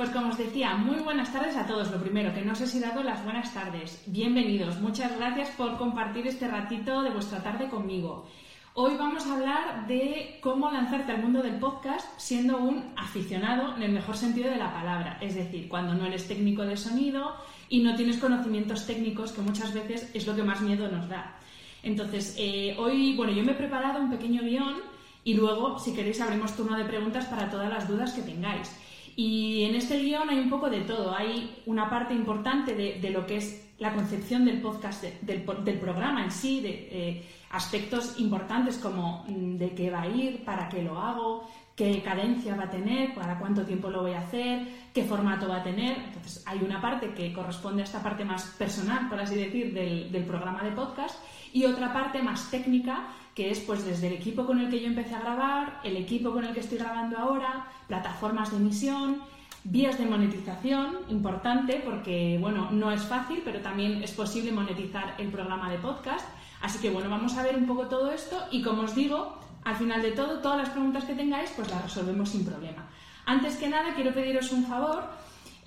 Pues como os decía, muy buenas tardes a todos. Lo primero, que no os he dado las buenas tardes. Bienvenidos. Muchas gracias por compartir este ratito de vuestra tarde conmigo. Hoy vamos a hablar de cómo lanzarte al mundo del podcast siendo un aficionado en el mejor sentido de la palabra. Es decir, cuando no eres técnico de sonido y no tienes conocimientos técnicos, que muchas veces es lo que más miedo nos da. Entonces, eh, hoy, bueno, yo me he preparado un pequeño guion y luego, si queréis, abrimos turno de preguntas para todas las dudas que tengáis. Y en este guion hay un poco de todo. Hay una parte importante de, lo que es la concepción del podcast, del, programa en sí, de eh, aspectos importantes como mm, de qué va a ir, para qué lo hago, qué cadencia va a tener, para cuánto tiempo lo voy a hacer, qué formato va a tener. Entonces, hay una parte que corresponde a esta parte más personal, por así decir, del, del programa de podcast y otra parte más técnica que es pues desde el equipo con el que yo empecé a grabar, el equipo con el que estoy grabando ahora, plataformas de emisión, vías de monetización, importante porque bueno, no es fácil, pero también es posible monetizar el programa de podcast. Así que bueno, vamos a ver un poco todo esto y como os digo, al final de todo, todas las preguntas que tengáis, pues las resolvemos sin problema. Antes que nada, quiero pediros un favor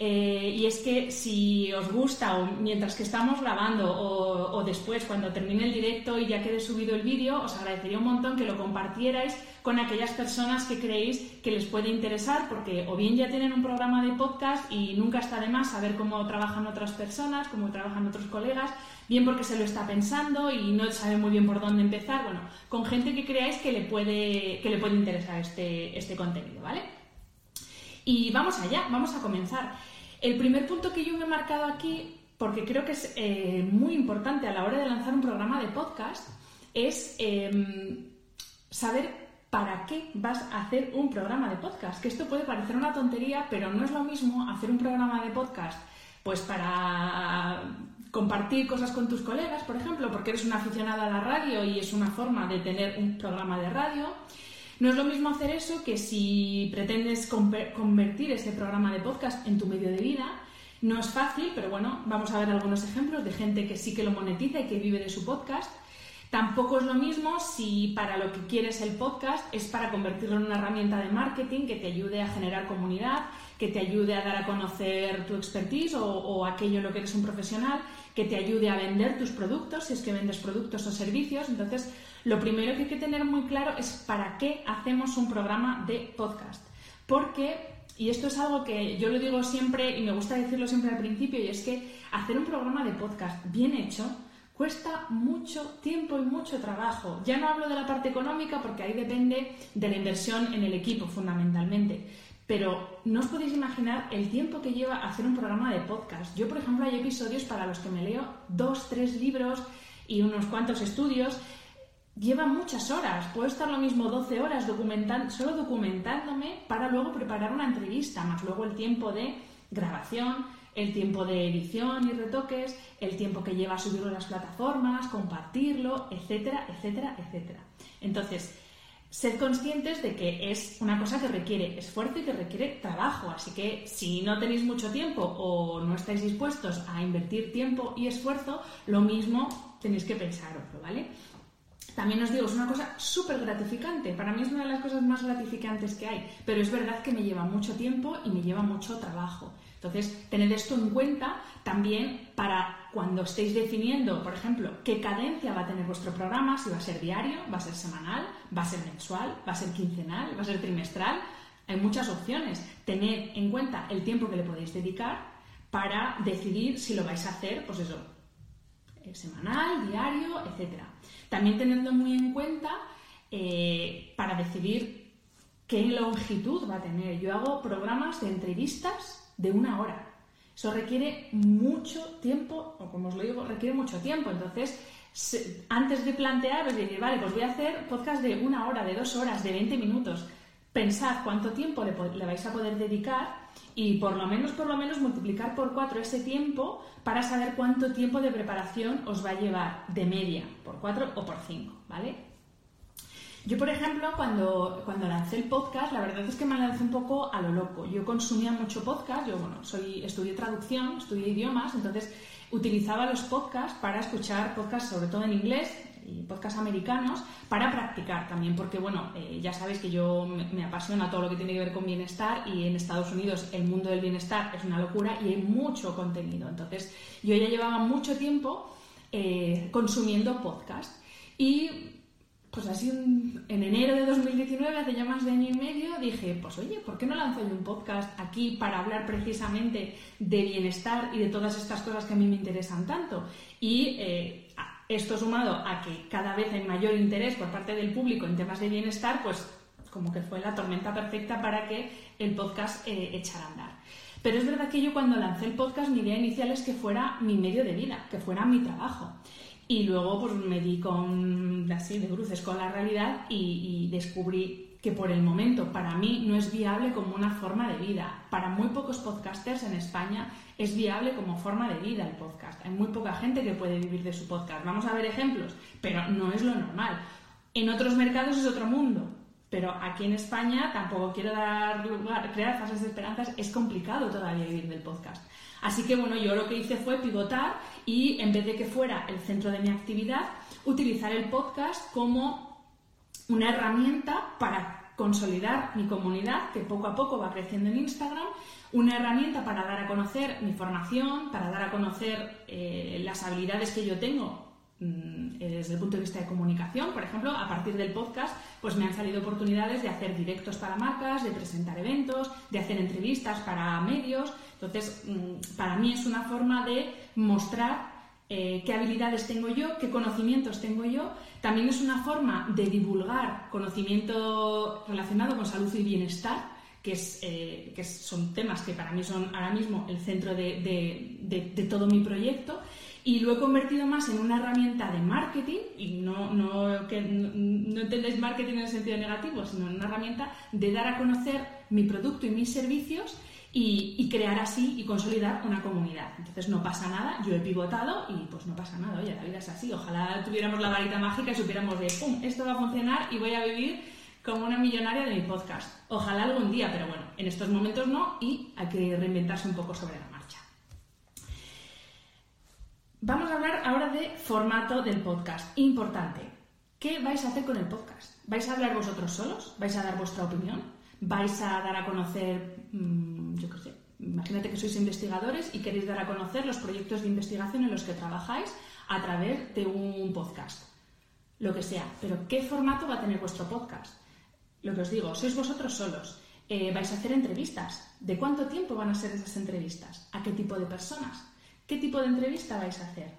eh, y es que si os gusta o mientras que estamos grabando o, después cuando termine el directo y ya quede subido el vídeo, os agradecería un montón que lo compartierais con aquellas personas que creéis que les puede interesar porque o bien ya tienen un programa de podcast y nunca está de más saber cómo trabajan otras personas, cómo trabajan otros colegas, bien porque se lo está pensando y no sabe muy bien por dónde empezar, bueno, con gente que creáis que le puede, que le puede interesar este, este contenido, ¿vale? Y vamos allá, vamos a comenzar. El primer punto que yo me he marcado aquí, porque creo que es eh, muy importante a la hora de lanzar un programa de podcast, es em, saber para qué vas a hacer un programa de podcast. Que esto puede parecer una tontería, pero no es lo mismo hacer un programa de podcast pues para compartir cosas con tus colegas, por ejemplo, porque eres una aficionada a la radio y es una forma de tener un programa de radio no es lo mismo hacer eso que si pretendes convertir ese programa de podcast en tu medio de vida. No es fácil, pero bueno, vamos a ver algunos ejemplos de gente que sí que lo monetiza y que vive de su podcast. Tampoco es lo mismo si para lo que quieres el podcast es para convertirlo en una herramienta de marketing que te ayude a generar comunidad, que te ayude a dar a conocer tu expertise o, o, aquello en lo que eres un profesional, que te ayude a vender tus productos, si es que vendes productos o servicios. Entonces, lo primero que hay que tener muy claro es para qué hacemos un programa de podcast. Porque, y esto es algo que yo lo digo siempre y me gusta decirlo siempre al principio, y es que hacer un programa de podcast bien hecho cuesta mucho tiempo y mucho trabajo. Ya no hablo de la parte económica porque ahí depende de la inversión en el equipo fundamentalmente. Pero no os podéis imaginar el tiempo que lleva hacer un programa de podcast. Yo, por ejemplo, hay episodios para los que me leo dos, tres libros y unos cuantos estudios lleva muchas horas. Puedo estar lo mismo 12 horas solo documentándome para luego preparar una entrevista, más luego el tiempo de grabación, el tiempo de edición y retoques, el tiempo que lleva subirlo a las plataformas, compartirlo, etcétera, etcétera, etcétera. Entonces, sed conscientes de que es una cosa que requiere esfuerzo y que requiere trabajo. Así que si no tenéis mucho tiempo o no estáis dispuestos a invertir tiempo y esfuerzo, lo mismo tenéis que pensaroslo, ¿vale? También os digo, es una cosa súper gratificante. Para mí es una de las cosas más gratificantes que hay, pero es verdad que me lleva mucho tiempo y me lleva mucho trabajo. Entonces, tened esto en cuenta también para cuando estéis definiendo, por ejemplo, qué cadencia va a tener vuestro programa, si va a ser diario, va a ser semanal, va a ser mensual, va a ser quincenal, va a ser trimestral. Hay muchas opciones. Tened en cuenta el tiempo que le podéis dedicar para decidir si lo vais a hacer, pues eso, eh, semanal, diario, etcétera. También teniendo muy en cuenta eh, para decidir qué longitud va a tener. Yo hago programas de entrevistas de una hora. Eso requiere mucho tiempo, o como os lo digo, requiere mucho tiempo. Entonces, antes de plantear, pues decir, vale, pues voy a hacer podcast de una hora, de dos horas, de 20 minutos. Pensad cuánto tiempo le, vais a poder dedicar y por lo menos, por lo menos multiplicar por cuatro ese tiempo para saber cuánto tiempo de preparación os va a llevar de media, por cuatro o por cinco, ¿vale? Yo, por ejemplo, cuando, cuando lancé el podcast, la verdad es que me lancé un poco a lo loco. Yo consumía mucho podcast, yo, bueno, soy, estudié traducción, estudié idiomas, entonces utilizaba los podcasts para escuchar podcasts, sobre todo en inglés, podcasts americanos para practicar también, porque bueno, eh, ya sabéis que yo me, apasiona todo lo que tiene que ver con bienestar y en Estados Unidos el mundo del bienestar es una locura y hay mucho contenido. Entonces yo ya llevaba mucho tiempo eh, consumiendo podcast y pues así en enero de 2019, hace ya más de año y medio, dije, pues oye, ¿por qué no lanzo yo un podcast aquí para hablar precisamente de bienestar y de todas estas cosas que a mí me interesan tanto? Y eh, esto sumado a que cada vez hay mayor interés por parte del público en temas de bienestar, pues como que fue la tormenta perfecta para que el podcast eh, echara a andar. Pero es verdad que yo cuando lancé el podcast mi idea inicial es que fuera mi medio de vida, que fuera mi trabajo. Y luego pues me di con así de bruces con la realidad y, y descubrí que por el momento para mí no es viable como una forma de vida. Para muy pocos podcasters en España es viable como forma de vida el podcast. Hay muy poca gente que puede vivir de su podcast. Vamos a ver ejemplos, pero no es lo normal. En otros mercados es otro mundo, pero aquí en España tampoco quiero dar lugar, crear falsas esperanzas, es complicado todavía vivir del podcast. Así que bueno, yo lo que hice fue pivotar y en vez de que fuera el centro de mi actividad, utilizar el podcast como una herramienta para consolidar mi comunidad, que poco a poco va creciendo en Instagram, una herramienta para dar a conocer mi formación, para dar a conocer eh, las habilidades que yo tengo mm, eh, desde el punto de vista de comunicación. Por ejemplo, a partir del podcast, pues me han salido oportunidades de hacer directos para marcas, de presentar eventos, de hacer entrevistas para medios. Entonces, mm, para mí es una forma de mostrar eh, qué habilidades tengo yo, qué conocimientos tengo yo. También es una forma de divulgar conocimiento relacionado con salud y bienestar, que, es, eh, que son temas que para mí son ahora mismo el centro de, todo mi proyecto. Y lo he convertido más en una herramienta de marketing, y no, no, que, no entendéis marketing en el sentido negativo, sino en una herramienta de dar a conocer mi producto y mis servicios y, crear así y consolidar una comunidad. Entonces no pasa nada, yo he pivotado y pues no pasa nada, oye, la vida es así, ojalá tuviéramos la varita mágica y supiéramos de, ¡pum!, esto va a funcionar y voy a vivir como una millonaria de mi podcast. Ojalá algún día, pero bueno, en estos momentos no y hay que reinventarse un poco sobre la marcha. Vamos a hablar ahora de formato del podcast. Importante. ¿Qué vais a hacer con el podcast? ¿Vais a hablar vosotros solos? ¿Vais a dar vuestra opinión? ¿Vais a dar a conocer mm, yo qué sé, imagínate que sois investigadores y queréis dar a conocer los proyectos de investigación en los que trabajáis a través de un podcast, lo que sea. Pero ¿qué formato va a tener vuestro podcast? Lo que os digo, sois vosotros solos. Eh, vais a hacer entrevistas. ¿De cuánto tiempo van a ser esas entrevistas? ¿A qué tipo de personas? ¿Qué tipo de entrevista vais a hacer?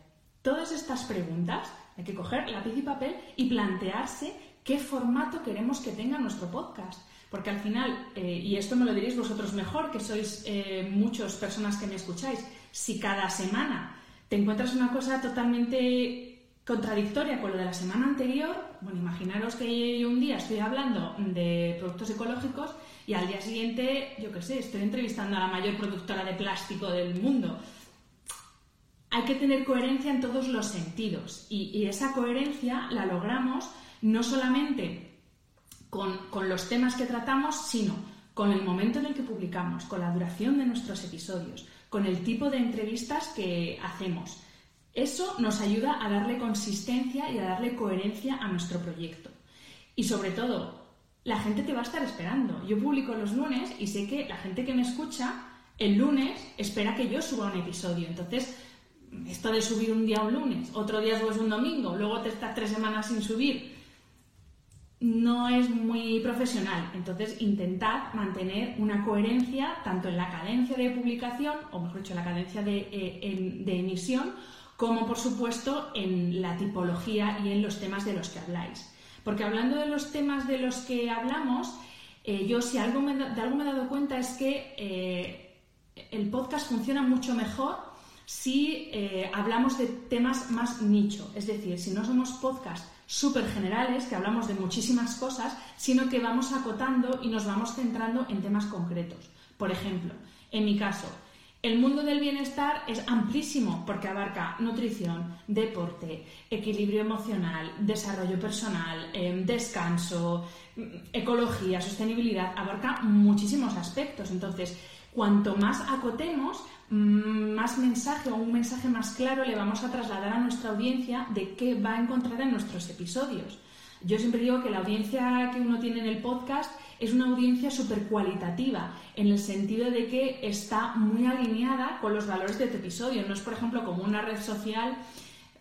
Todas estas preguntas hay que coger lápiz y papel y plantearse qué formato queremos que tenga nuestro podcast. Porque al final, eh, y esto me lo diréis vosotros mejor, que sois eh, muchas personas que me escucháis, si cada semana te encuentras una cosa totalmente contradictoria con lo de la semana anterior, bueno, imaginaros que yo un día estoy hablando de productos ecológicos y al día siguiente, yo qué sé, estoy entrevistando a la mayor productora de plástico del mundo. Hay que tener coherencia en todos los sentidos y esa coherencia la logramos no solamente con, los temas que tratamos, sino con el momento en el que publicamos, con la duración de nuestros episodios, con el tipo de entrevistas que hacemos. Eso nos ayuda a darle consistencia y a darle coherencia a nuestro proyecto. Y sobre todo, la gente te va a estar esperando. Yo publico los lunes y sé que la gente que me escucha el lunes espera que yo suba un episodio. Entonces, esto de subir un día un lunes, otro día es un domingo, luego te estás tres semanas sin subir, no es muy profesional. Entonces, intentad mantener una coherencia tanto en la cadencia de publicación, o mejor dicho, en la cadencia de, eh, emisión, como por supuesto en la tipología y en los temas de los que habláis. Porque hablando de los temas de los que hablamos, eh, yo si algo de algo me he dado cuenta es que eh, el podcast funciona mucho mejor si eh, hablamos de temas más nicho, es decir, si no somos podcasts súper generales, que hablamos de muchísimas cosas, sino que vamos acotando y nos vamos centrando en temas concretos. Por ejemplo, en mi caso, el mundo del bienestar es amplísimo porque abarca nutrición, deporte, equilibrio emocional, desarrollo personal, em, descanso, mm, ecología, sostenibilidad, abarca muchísimos aspectos. Entonces, cuanto más acotemos, más mensaje o un mensaje más claro le vamos a trasladar a nuestra audiencia de qué va a encontrar en nuestros episodios. Yo siempre digo que la audiencia que uno tiene en el podcast es una audiencia súper cualitativa, en el sentido de que está muy alineada con los valores de tu episodio. No es, por ejemplo, como una red social,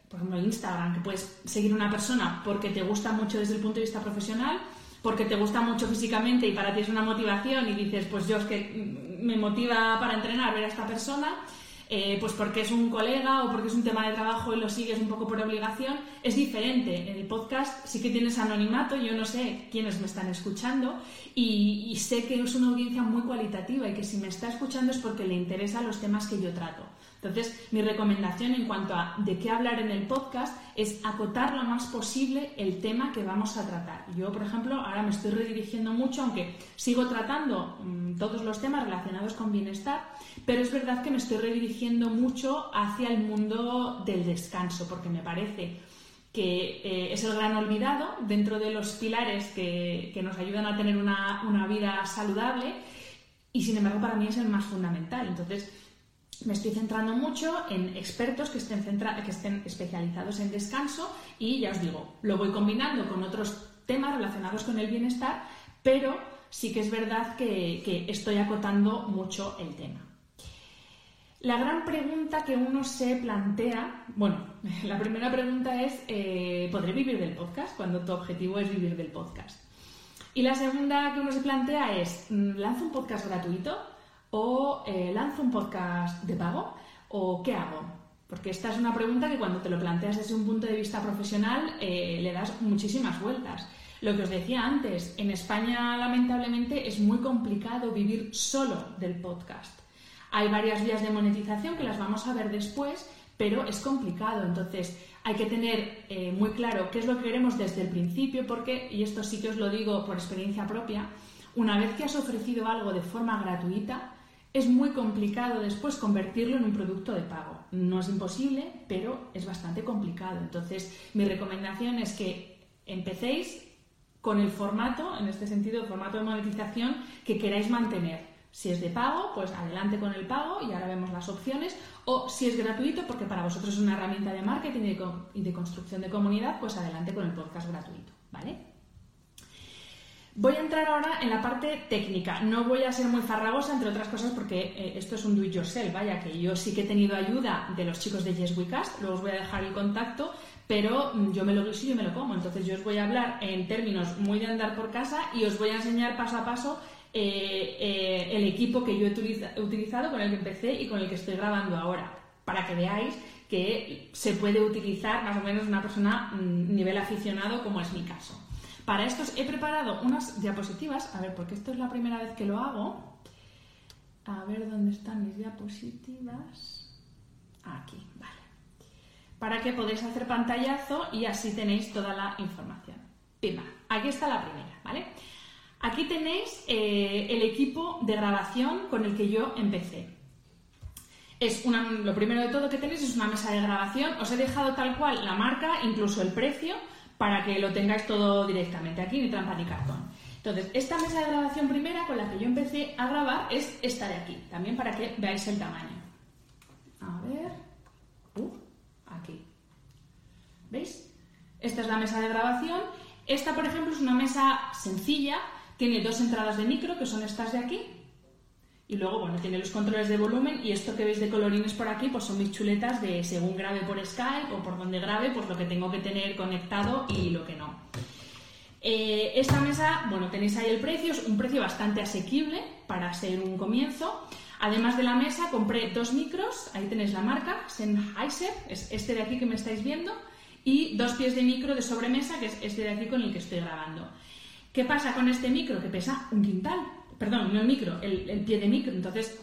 por ejemplo, Instagram, que puedes seguir una persona porque te gusta mucho desde el punto de vista profesional, porque te gusta mucho físicamente y para ti es una motivación y dices, pues yo es que me motiva para entrenar ver a esta persona eh, pues porque es un colega o porque es un tema de trabajo y lo sigues un poco por obligación, es diferente. En el podcast sí que tienes anonimato, yo no sé quiénes me están escuchando y, y sé que es una audiencia muy cualitativa y que si me está escuchando es porque le interesan los temas que yo trato. Entonces, mi recomendación en cuanto a de qué hablar en el podcast es acotar lo más posible el tema que vamos a tratar. Yo, por ejemplo, ahora me estoy redirigiendo mucho, aunque sigo tratando mm, todos los temas relacionados con bienestar, pero es verdad que me estoy redirigiendo mucho hacia el mundo del descanso, porque me parece que eh, es el gran olvidado dentro de los pilares que, nos ayudan a tener una, una vida saludable y sin embargo para mí es el más fundamental. Entonces, me estoy centrando mucho en expertos que estén, que estén especializados en descanso y ya os digo, lo voy combinando con otros temas relacionados con el bienestar, pero sí que es verdad que, estoy acotando mucho el tema. La gran pregunta que uno se plantea, bueno, la primera pregunta es, eh, ¿podré vivir del podcast cuando tu objetivo es vivir del podcast? Y la segunda que uno se plantea es, ¿lanzo un podcast gratuito? O eh, lanzo un podcast de pago o qué hago? Porque esta es una pregunta que cuando te lo planteas desde un punto de vista profesional eh, le das muchísimas vueltas. Lo que os decía antes, en España lamentablemente es muy complicado vivir solo del podcast. Hay varias vías de monetización que las vamos a ver después, pero es complicado. Entonces hay que tener eh, muy claro qué es lo que queremos desde el principio, porque, y esto sí que os lo digo por experiencia propia, una vez que has ofrecido algo de forma gratuita, es muy complicado después convertirlo en un producto de pago. No es imposible, pero es bastante complicado. Entonces, mi recomendación es que empecéis con el formato, en este sentido, el formato de monetización que queráis mantener. Si es de pago, pues adelante con el pago y ahora vemos las opciones. O si es gratuito, porque para vosotros es una herramienta de marketing y de construcción de comunidad, pues adelante con el podcast gratuito. ¿Vale? Voy a entrar ahora en la parte técnica. No voy a ser muy farragosa, entre otras cosas, porque eh, esto es un do it yourself. Vaya, que yo sí que he tenido ayuda de los chicos de Yes We Cast. Luego os voy a dejar el contacto, pero mm, yo me lo guiso y yo me lo como. Entonces, yo os voy a hablar en términos muy de andar por casa y os voy a enseñar paso a paso eh, eh, el equipo que yo he utilizado, con el que empecé y con el que estoy grabando ahora, para que veáis que se puede utilizar más o menos una persona mm, nivel aficionado, como es mi caso. Para esto he preparado unas diapositivas, a ver, porque esto es la primera vez que lo hago. A ver dónde están mis diapositivas. Aquí, vale. Para que podáis hacer pantallazo y así tenéis toda la información. Pimba, aquí está la primera, ¿vale? Aquí tenéis eh, el equipo de grabación con el que yo empecé. Es una, lo primero de todo que tenéis es una mesa de grabación. Os he dejado tal cual la marca, incluso el precio para que lo tengáis todo directamente aquí, ni trampa ni cartón. Entonces, esta mesa de grabación primera con la que yo empecé a grabar es esta de aquí, también para que veáis el tamaño. A ver. Uh, aquí. ¿Veis? Esta es la mesa de grabación. Esta, por ejemplo, es una mesa sencilla, tiene dos entradas de micro, que son estas de aquí, y luego, bueno, tiene los controles de volumen y esto que veis de colorines por aquí, pues son mis chuletas de según grabe por Skype o por donde grabe, pues lo que tengo que tener conectado y lo que no. Eh, esta mesa, bueno, tenéis ahí el precio, es un precio bastante asequible para ser un comienzo. Además de la mesa, compré dos micros, ahí tenéis la marca, Sennheiser, es este de aquí que me estáis viendo, y dos pies de micro de sobremesa, que es este de aquí con el que estoy grabando. ¿Qué pasa con este micro? Que pesa un quintal, perdón, no el micro, el, pie de micro. Entonces,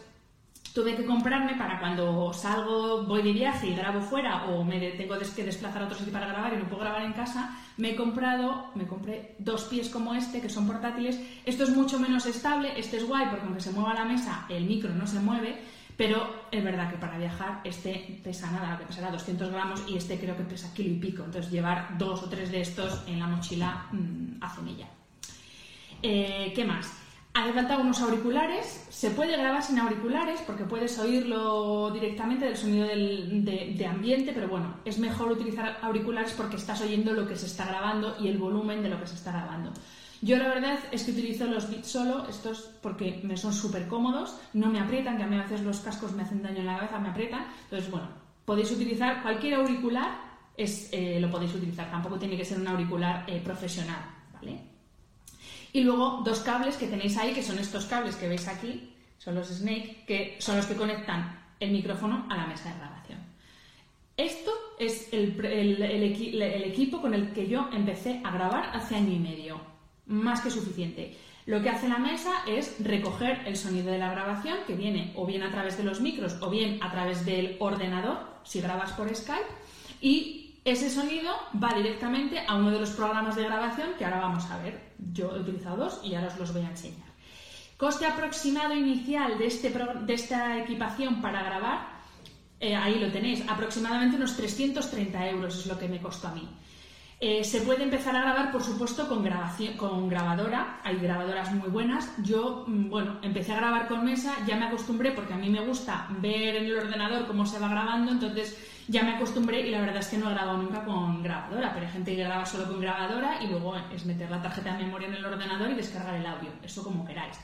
tuve que comprarme para cuando salgo, voy de viaje y grabo fuera o me tengo que desplazar a otro sitio para grabar y no puedo grabar en casa, me he comprado, me compré dos pies como este que son portátiles. Esto es mucho menos estable, este es guay porque aunque se mueva la mesa, el micro no se mueve, pero es verdad que para viajar este pesa nada, que pesará 200 gramos y este creo que pesa kilo y pico. Entonces llevar dos o tres de estos en la mochila mmm, hace milla. Eh, ¿Qué más? Hace falta unos auriculares. Se puede grabar sin auriculares porque puedes oírlo directamente del sonido de, ambiente, pero bueno, es mejor utilizar auriculares porque estás oyendo lo que se está grabando y el volumen de lo que se está grabando. Yo la verdad es que utilizo los Beats solo, estos porque me son súper cómodos, no me aprietan, que a mí a veces los cascos me hacen daño en la cabeza, me aprietan. Entonces, bueno, podéis utilizar cualquier auricular, es, eh, lo podéis utilizar, tampoco tiene que ser un auricular eh, profesional, ¿vale? Y luego dos cables que tenéis ahí, que son estos cables que veis aquí, son los Snake, que son los que conectan el micrófono a la mesa de grabación. Esto es el, equipo con el que yo empecé a grabar hace año y medio. Más que suficiente. Lo que hace la mesa es recoger el sonido de la grabación, que viene o bien a través de los micros o bien a través del ordenador, si grabas por Skype, y ese sonido va directamente a uno de los programas de grabación que ahora vamos a ver. Yo he utilizado dos y ahora os los voy a enseñar. Coste aproximado inicial de, este, de esta equipación para grabar, eh, ahí lo tenéis, aproximadamente unos 330 euros es lo que me costó a mí. Eh, se puede empezar a grabar, por supuesto, con, grabación, con grabadora. Hay grabadoras muy buenas. Yo, mm, bueno, empecé a grabar con mesa, ya me acostumbré porque a mí me gusta ver en el ordenador cómo se va grabando, entonces ya me acostumbré y la verdad es que no he grabado nunca con grabadora, pero hay gente que graba solo con grabadora y luego es meter la tarjeta de memoria en el ordenador y descargar el audio, eso como queráis.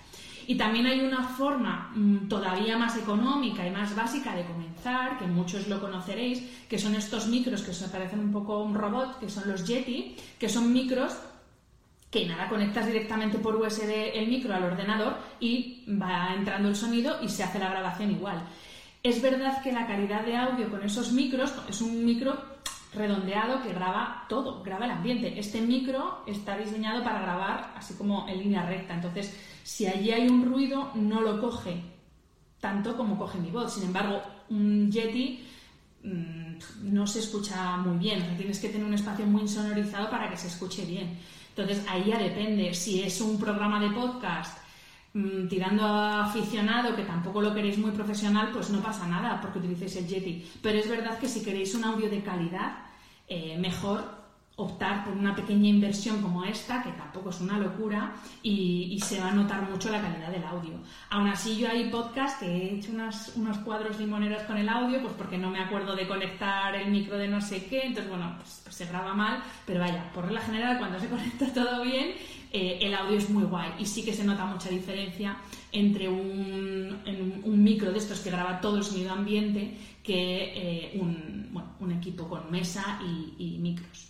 Y también hay una forma mm, todavía más económica y más básica de comenzar, que muchos lo conoceréis, que son estos micros que se parecen un poco un robot, que son los Yeti, que son micros que nada, conectas directamente por USB el micro al ordenador y va entrando el sonido y se hace la grabación igual. Es verdad que la calidad de audio con esos micros es un micro redondeado que graba todo, graba el ambiente. Este micro está diseñado para grabar así como en línea recta, entonces si allí hay un ruido no lo coge tanto como coge mi voz. Sin embargo, un Yeti mm, no se escucha muy bien, tienes que tener un espacio muy insonorizado para que se escuche bien. Entonces ahí ya depende, si es un programa de podcast Mm, tirando a aficionado, que tampoco lo queréis muy profesional, pues no pasa nada porque utilicéis el Yeti. Pero es verdad que si queréis un audio de calidad, eh, mejor optar por una pequeña inversión como esta, que tampoco es una locura, y, se va a notar mucho la calidad del audio. Aún así, yo hay podcast que he hecho unos cuadros limoneros con el audio, pues porque no me acuerdo de conectar el micro de no sé qué, entonces bueno, pues, pues se graba mal, pero vaya, por regla general, cuando se conecta todo bien, eh, el audio es muy guay y sí que se nota mucha diferencia entre un, micro de estos que graba todo el sonido ambiente que eh, un, equipo con mesa y, micros.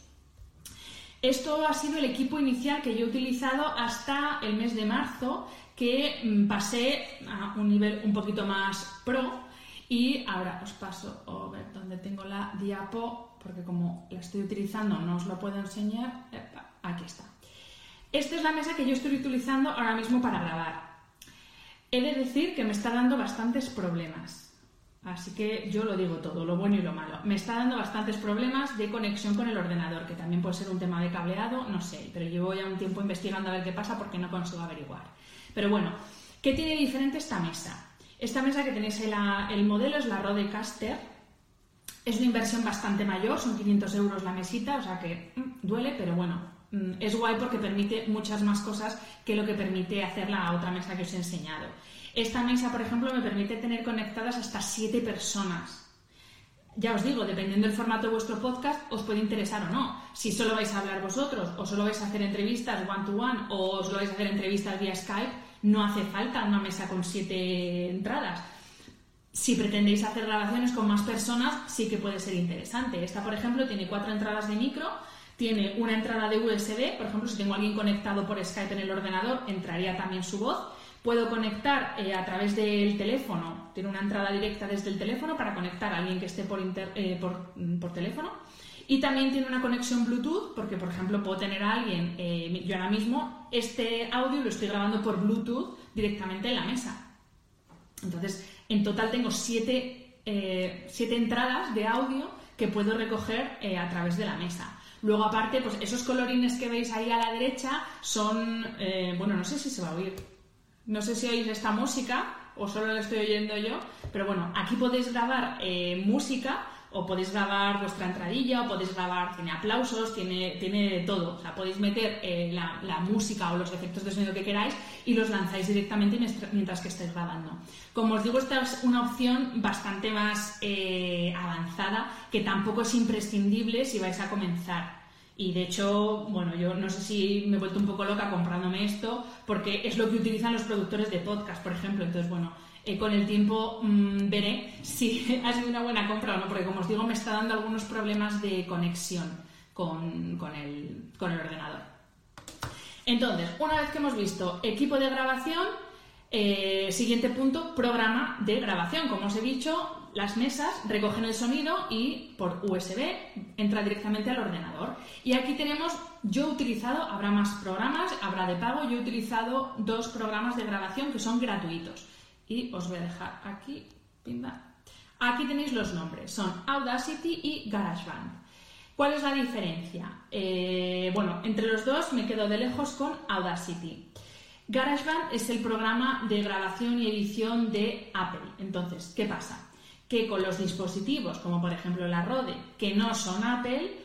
Esto ha sido el equipo inicial que yo he utilizado hasta el mes de marzo, que mm, pasé a un nivel un poquito más pro y ahora os paso a ver dónde tengo la diapo, porque como la estoy utilizando no os lo puedo enseñar. Aquí está. Esta es la mesa que yo estoy utilizando ahora mismo para grabar. He de decir que me está dando bastantes problemas. Así que yo lo digo todo, lo bueno y lo malo. Me está dando bastantes problemas de conexión con el ordenador, que también puede ser un tema de cableado, no sé, pero llevo ya un tiempo investigando a ver qué pasa porque no consigo averiguar. Pero bueno, ¿qué tiene diferente esta mesa? Esta mesa que tenéis en el modelo es la Rodecaster. Es una inversión bastante mayor, son 500 euros la mesita, o sea que mm, duele, pero bueno, es guay porque permite muchas más cosas que lo que permite hacer la otra mesa que os he enseñado. Esta mesa, por ejemplo, me permite tener conectadas hasta siete personas. Ya os digo, dependiendo del formato de vuestro podcast, os puede interesar o no. Si solo vais a hablar vosotros, o solo vais a hacer entrevistas one-to-one, o os lo vais a hacer entrevistas vía Skype, no hace falta una mesa con siete entradas. Si pretendéis hacer grabaciones con más personas, sí que puede ser interesante. Esta, por ejemplo, tiene cuatro entradas de micro, tiene una entrada de USB, por ejemplo, si tengo a alguien conectado por Skype en el ordenador, entraría también su voz. Puedo conectar eh, a través del teléfono, tiene una entrada directa desde el teléfono para conectar a alguien que esté por, eh, mm, teléfono. Y también tiene una conexión Bluetooth, porque por ejemplo puedo tener a alguien, eh, yo ahora mismo, este audio lo estoy grabando por Bluetooth directamente en la mesa. Entonces, en total tengo siete, eh, entradas de audio que puedo recoger a través de la mesa. Luego, aparte, pues esos colorines que veis ahí a la derecha son, eh, bueno, no sé si se va a oír. No sé si oís esta música o solo la estoy oyendo yo, pero bueno, aquí podéis grabar música o podéis grabar vuestra entradilla, o podéis grabar, tiene aplausos, tiene, tiene todo. O sea, podéis meter eh, la, música o los efectos de sonido que queráis y los lanzáis directamente mientras que estáis grabando. Como os digo, esta es una opción bastante más eh, avanzada que tampoco es imprescindible si vais a comenzar. Y de hecho, bueno, yo no sé si me he vuelto un poco loca comprándome esto, porque es lo que utilizan los productores de podcast, por ejemplo. Entonces, bueno, eh, con el tiempo mm, veré si ha sido una buena compra o no, porque como os digo, me está dando algunos problemas de conexión con, el, ordenador. Entonces, una vez que hemos visto equipo de grabación, eh, siguiente punto, programa de grabación. Como os he dicho, las mesas recogen el sonido y por USB entra directamente al ordenador. Y aquí tenemos, yo he utilizado, habrá más programas, habrá de pago, yo he utilizado dos programas de grabación que son gratuitos y os voy a dejar aquí, Aquí tenéis los nombres, son Audacity y GarageBand. ¿Cuál es la diferencia? Eh, bueno, entre los dos me quedo de lejos con Audacity. GarageBand es el programa de grabación y edición de Apple. Entonces, ¿qué pasa? Que con los dispositivos, como por ejemplo la Rode, que no son Apple,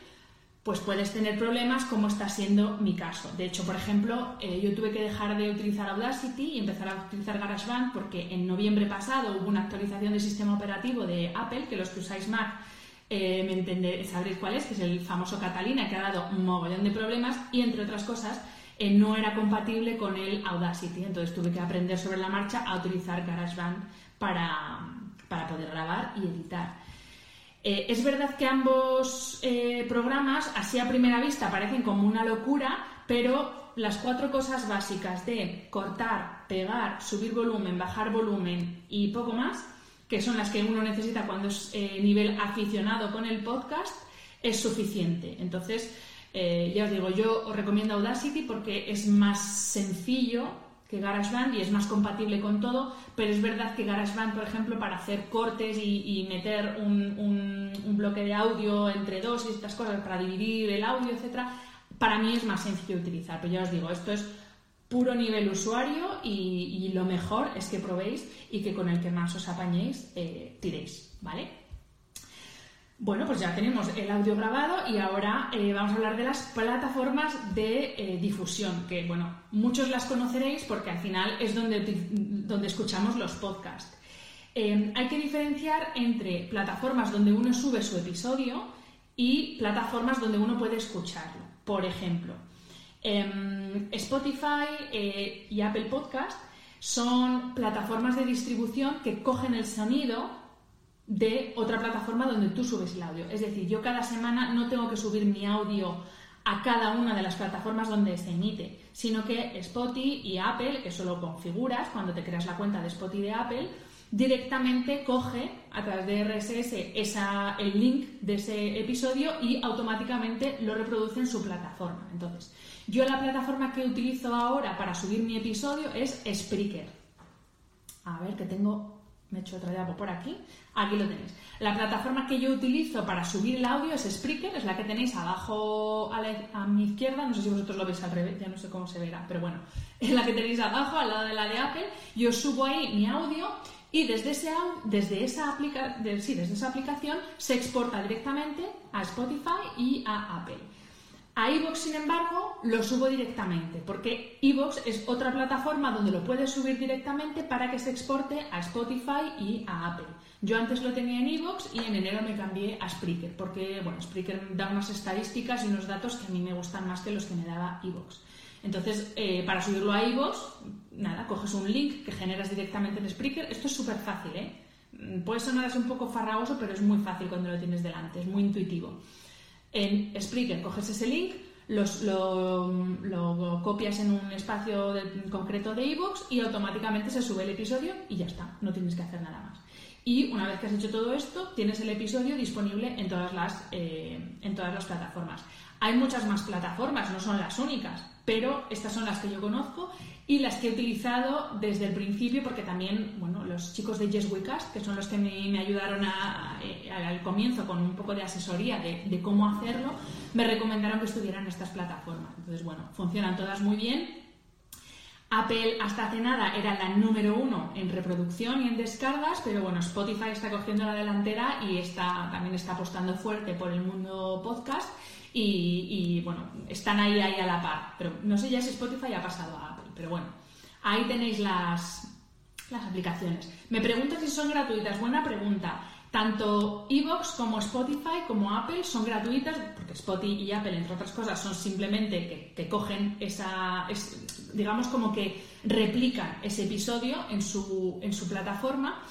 pues puedes tener problemas como está siendo mi caso. De hecho, por ejemplo, eh, yo tuve que dejar de utilizar Audacity y empezar a utilizar GarageBand porque en noviembre pasado hubo una actualización del sistema operativo de Apple, que los que usáis Mac eh, me entender, sabréis cuál es, que es el famoso Catalina, que ha dado un mogollón de problemas y, entre otras cosas, eh, no era compatible con el Audacity. Entonces tuve que aprender sobre la marcha a utilizar GarageBand para, para poder grabar y editar. Eh, es verdad que ambos eh, programas, así a primera vista, parecen como una locura, pero las cuatro cosas básicas de cortar, pegar, subir volumen, bajar volumen y poco más, que son las que uno necesita cuando es eh, nivel aficionado con el podcast, es suficiente. Entonces, ya os digo, yo os recomiendo Audacity porque es más sencillo que GarageBand y es más compatible con todo, pero es verdad que GarageBand, por ejemplo, para hacer cortes y, meter un, bloque de audio entre dos y estas cosas, para dividir el audio, etcétera, para mí es más sencillo utilizar. Pero ya os digo, esto es puro nivel usuario y, lo mejor es que probéis y que con el que más os apañéis eh, tiréis, ¿vale? Bueno, pues ya tenemos el audio grabado y ahora eh, vamos a hablar de las plataformas de eh, difusión, que bueno, muchos las conoceréis porque al final es donde, donde escuchamos los podcasts. Em, hay que diferenciar entre plataformas donde uno sube su episodio y plataformas donde uno puede escucharlo. Por ejemplo, em, Spotify eh, y Apple Podcast son plataformas de distribución que cogen el sonido de otra plataforma donde tú subes el audio. Es decir, yo cada semana no tengo que subir mi audio a cada una de las plataformas donde se emite, sino que Spotify y Apple, que solo configuras cuando te creas la cuenta de Spotify de Apple, directamente coge a través de RSS el link de ese episodio y automáticamente lo reproduce en su plataforma. Entonces, yo la plataforma que utilizo ahora para subir mi episodio es Spreaker. A ver, que tengo me he hecho otra diapo por aquí, aquí lo tenéis. La plataforma que yo utilizo para subir el audio es Spreaker, es la que tenéis abajo a, mi izquierda, no sé si vosotros lo veis al revés, ya no sé cómo se verá, pero bueno, es la que tenéis abajo, al lado de la de Apple, yo subo ahí mi audio y desde, ese, desde, esa, sí, desde esa aplicación se exporta directamente a Spotify y a Apple. A iVoox, sin embargo, lo subo directamente, porque iVoox es otra plataforma donde lo puedes subir directamente para que se exporte a Spotify y a Apple. Yo antes lo tenía en iVoox y en enero me cambié a Spreaker, porque bueno, Spreaker da unas estadísticas y unos datos que a mí me gustan más que los que me daba iVoox. Entonces, eh, para subirlo a iVoox, nada, coges un link que generas directamente en Spreaker. Esto es súper fácil, ¿eh? Puede sonar así un poco farragoso, pero es muy fácil cuando lo tienes delante, es muy intuitivo. En Spreaker coges ese link, lo, copias en un espacio concreto de iVoox y automáticamente se sube el episodio y ya está, no tienes que hacer nada más. Y una vez que has hecho todo esto, tienes el episodio disponible en todas las, eh, en todas las plataformas. Hay muchas más plataformas, no son las únicas, pero estas son las que yo conozco y las que he utilizado desde el principio porque también, bueno, los chicos de Yes We que son los que me, ayudaron al comienzo con un poco de asesoría de, cómo hacerlo, me recomendaron que estuvieran estas plataformas. Entonces, bueno, funcionan todas muy bien. Apple hasta hace nada era la número uno en reproducción y en descargas, pero bueno, Spotify está cogiendo la delantera y está, también está apostando fuerte por el mundo podcast y, bueno, están ahí, ahí a la par. Pero no sé ya si Spotify ha pasado a pero bueno, ahí tenéis las, las aplicaciones. Me pregunto si son gratuitas. Buena pregunta. Tanto Evox como Spotify como Apple son gratuitas, porque Spotify y Apple, entre otras cosas, son simplemente que, cogen esa, digamos como que replican ese episodio en su, en su plataforma.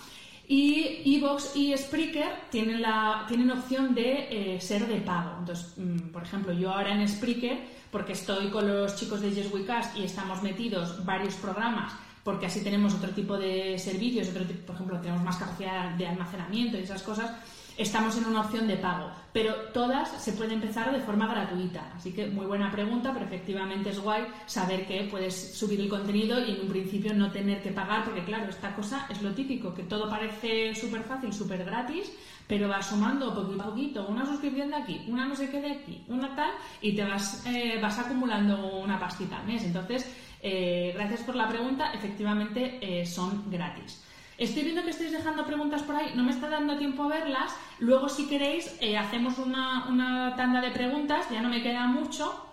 Y Evox y Spreaker tienen, la, tienen opción de eh, ser de pago. Entonces, mm, por ejemplo, yo ahora en Spreaker, porque estoy con los chicos de Yes We Cast y estamos metidos varios programas porque así tenemos otro tipo de servicios, otro tipo, por ejemplo, tenemos más capacidad de almacenamiento y esas cosas, estamos en una opción de pago, pero todas se pueden empezar de forma gratuita. Así que muy buena pregunta, pero efectivamente es guay saber que puedes subir el contenido y en un principio no tener que pagar, porque claro, esta cosa es lo típico, que todo parece súper fácil, súper gratis, pero vas sumando poquito a poquito, una suscripción de aquí, una no sé qué de aquí, una tal, y te vas, eh, vas acumulando una pastita al mes. Entonces, eh, gracias por la pregunta, efectivamente eh, son gratis. Estoy viendo que estáis dejando preguntas por ahí, no me está dando tiempo a verlas. Luego, si queréis, eh, hacemos una, tanda de preguntas, ya no me queda mucho,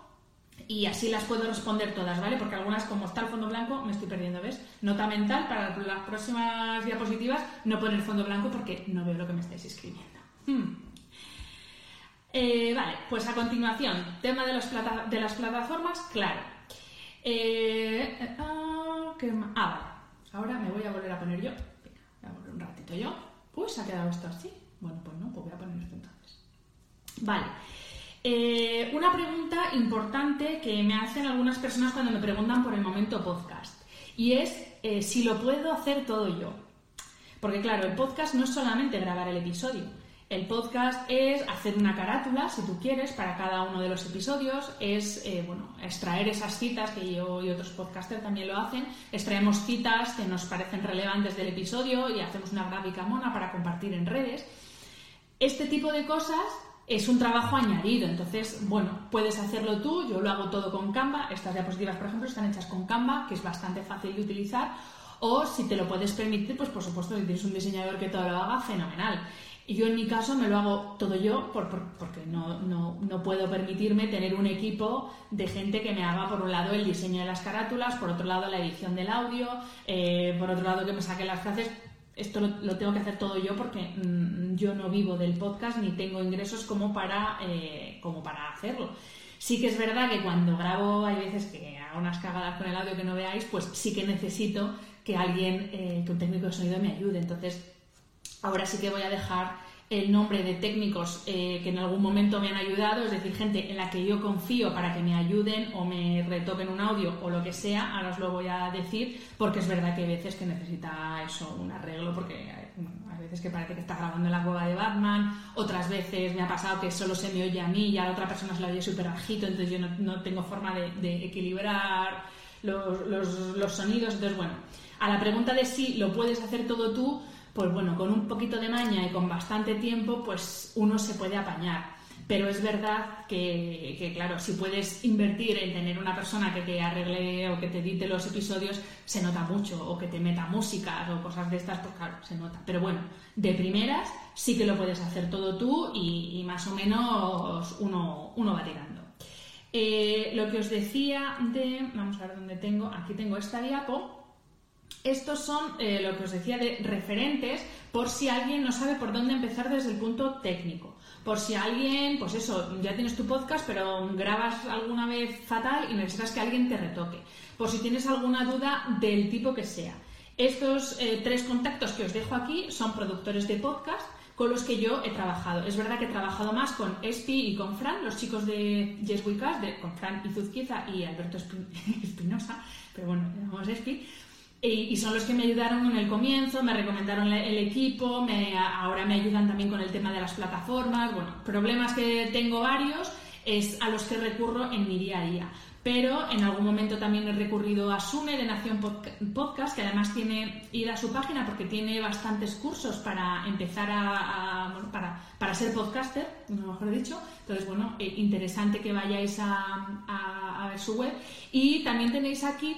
y así las puedo responder todas, ¿vale? Porque algunas, como está el fondo blanco, me estoy perdiendo, ¿ves? Nota mental para las próximas diapositivas, no poner fondo blanco porque no veo lo que me estáis escribiendo. Hmm. vale, pues a continuación, tema de, de las plataformas, claro. Eh, eh, ah, ah. Ahora me voy a volver a poner yo. voy a volver un ratito yo. Pues ha quedado esto así. Bueno, pues no, pues voy a poner esto entonces. Vale. Eh, una pregunta importante que me hacen algunas personas cuando me preguntan por el momento podcast. Y es si lo puedo hacer todo yo. Porque claro, el podcast no es solamente grabar el episodio. El podcast es hacer una carátula, si tú quieres, para cada uno de los episodios, es eh, bueno, extraer esas citas, que yo y otros podcasters también lo hacen, extraemos citas que nos parecen relevantes del episodio y hacemos una gráfica mona para compartir en redes. Este tipo de cosas es un trabajo añadido, entonces, bueno, puedes hacerlo tú, yo lo hago todo con Canva, estas diapositivas, por ejemplo, están hechas con Canva, que es bastante fácil de utilizar, o si te lo puedes permitir, pues por supuesto, si tienes un diseñador que todo lo haga, fenomenal. Y yo en mi caso me lo hago todo yo porque no, puedo permitirme tener un equipo de gente que me haga, por un lado, el diseño de las carátulas, por otro lado, la edición del audio, eh, por otro lado, que me saque las frases. Esto lo, tengo que hacer todo yo porque mm, yo no vivo del podcast ni tengo ingresos como para, eh, como para hacerlo. Sí que es verdad que cuando grabo hay veces que hago unas cagadas con el audio que no veáis, pues sí que necesito que alguien, eh, que un técnico de sonido me ayude. Entonces, Ahora sí que voy a dejar el nombre de técnicos eh, que en algún momento me han ayudado, es decir, gente en la que yo confío para que me ayuden o me retoquen un audio o lo que sea, ahora os lo voy a decir, porque es verdad que hay veces que necesita eso, un arreglo, porque hay, veces que parece que está grabando en la cueva de Batman, otras veces me ha pasado que solo se me oye a mí y a la otra persona se la oye súper bajito, entonces yo no, tengo forma de, equilibrar los, los sonidos, entonces bueno, a la pregunta de si lo puedes hacer todo tú, pues bueno, con un poquito de maña y con bastante tiempo, pues uno se puede apañar. Pero es verdad que, claro, si puedes invertir en tener una persona que te arregle o que te edite los episodios, se nota mucho, o que te meta música o cosas de estas, pues claro, se nota. Pero bueno, de primeras sí que lo puedes hacer todo tú y, más o menos uno, uno va tirando. Eh, lo que os decía de, vamos a ver dónde tengo, aquí tengo esta diapo, estos son eh, lo que os decía de referentes por si alguien no sabe por dónde empezar desde el punto técnico. Por si alguien, pues eso, ya tienes tu podcast, pero grabas alguna vez fatal y necesitas que alguien te retoque. Por si tienes alguna duda del tipo que sea. Estos eh, tres contactos que os dejo aquí son productores de podcast con los que yo he trabajado. Es verdad que he trabajado más con Espi y con Fran, los chicos de Yes We Cast, con Fran Izuzquiza y Alberto Espinosa, pero bueno, llamamos Espi y, son los que me ayudaron en el comienzo, me recomendaron el equipo, ahora me ayudan también con el tema de las plataformas. Bueno, problemas que tengo varios es a los que recurro en mi día a día. Pero en algún momento también he recurrido a Sune de Nación Podcast, que además tiene ir a su página porque tiene bastantes cursos para empezar a, para, para, ser podcaster, mejor dicho. Entonces, bueno, eh, interesante que vayáis a ver su web. Y también tenéis aquí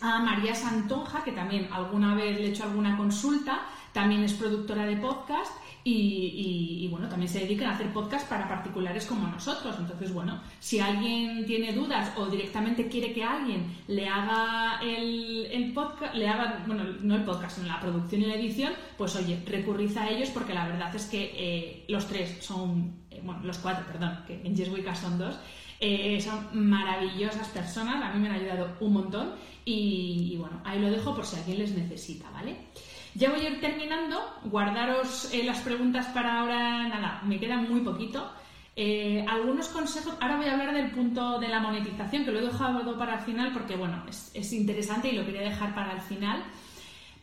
a María Santonja, que también alguna vez le he hecho alguna consulta, también es productora de podcast y, bueno, también se dedican a hacer podcast para particulares como nosotros. Entonces, bueno, si alguien tiene dudas o directamente quiere que alguien le haga el, podcast, le haga, bueno, no el podcast, sino la producción y la edición, pues oye, recurrid a ellos porque la verdad es que eh, los tres son, eh, bueno, los cuatro, perdón, que en Jeswica son dos, eh, son maravillosas personas, a mí me han ayudado un montón y, bueno, ahí lo dejo por si alguien les necesita, ¿vale? Ya voy a ir terminando. Guardaros eh, las preguntas para ahora. Nada, me queda muy poquito. Eh, algunos consejos. Ahora voy a hablar del punto de la monetización, que lo he dejado para el final porque, bueno, es, interesante y lo quería dejar para el final.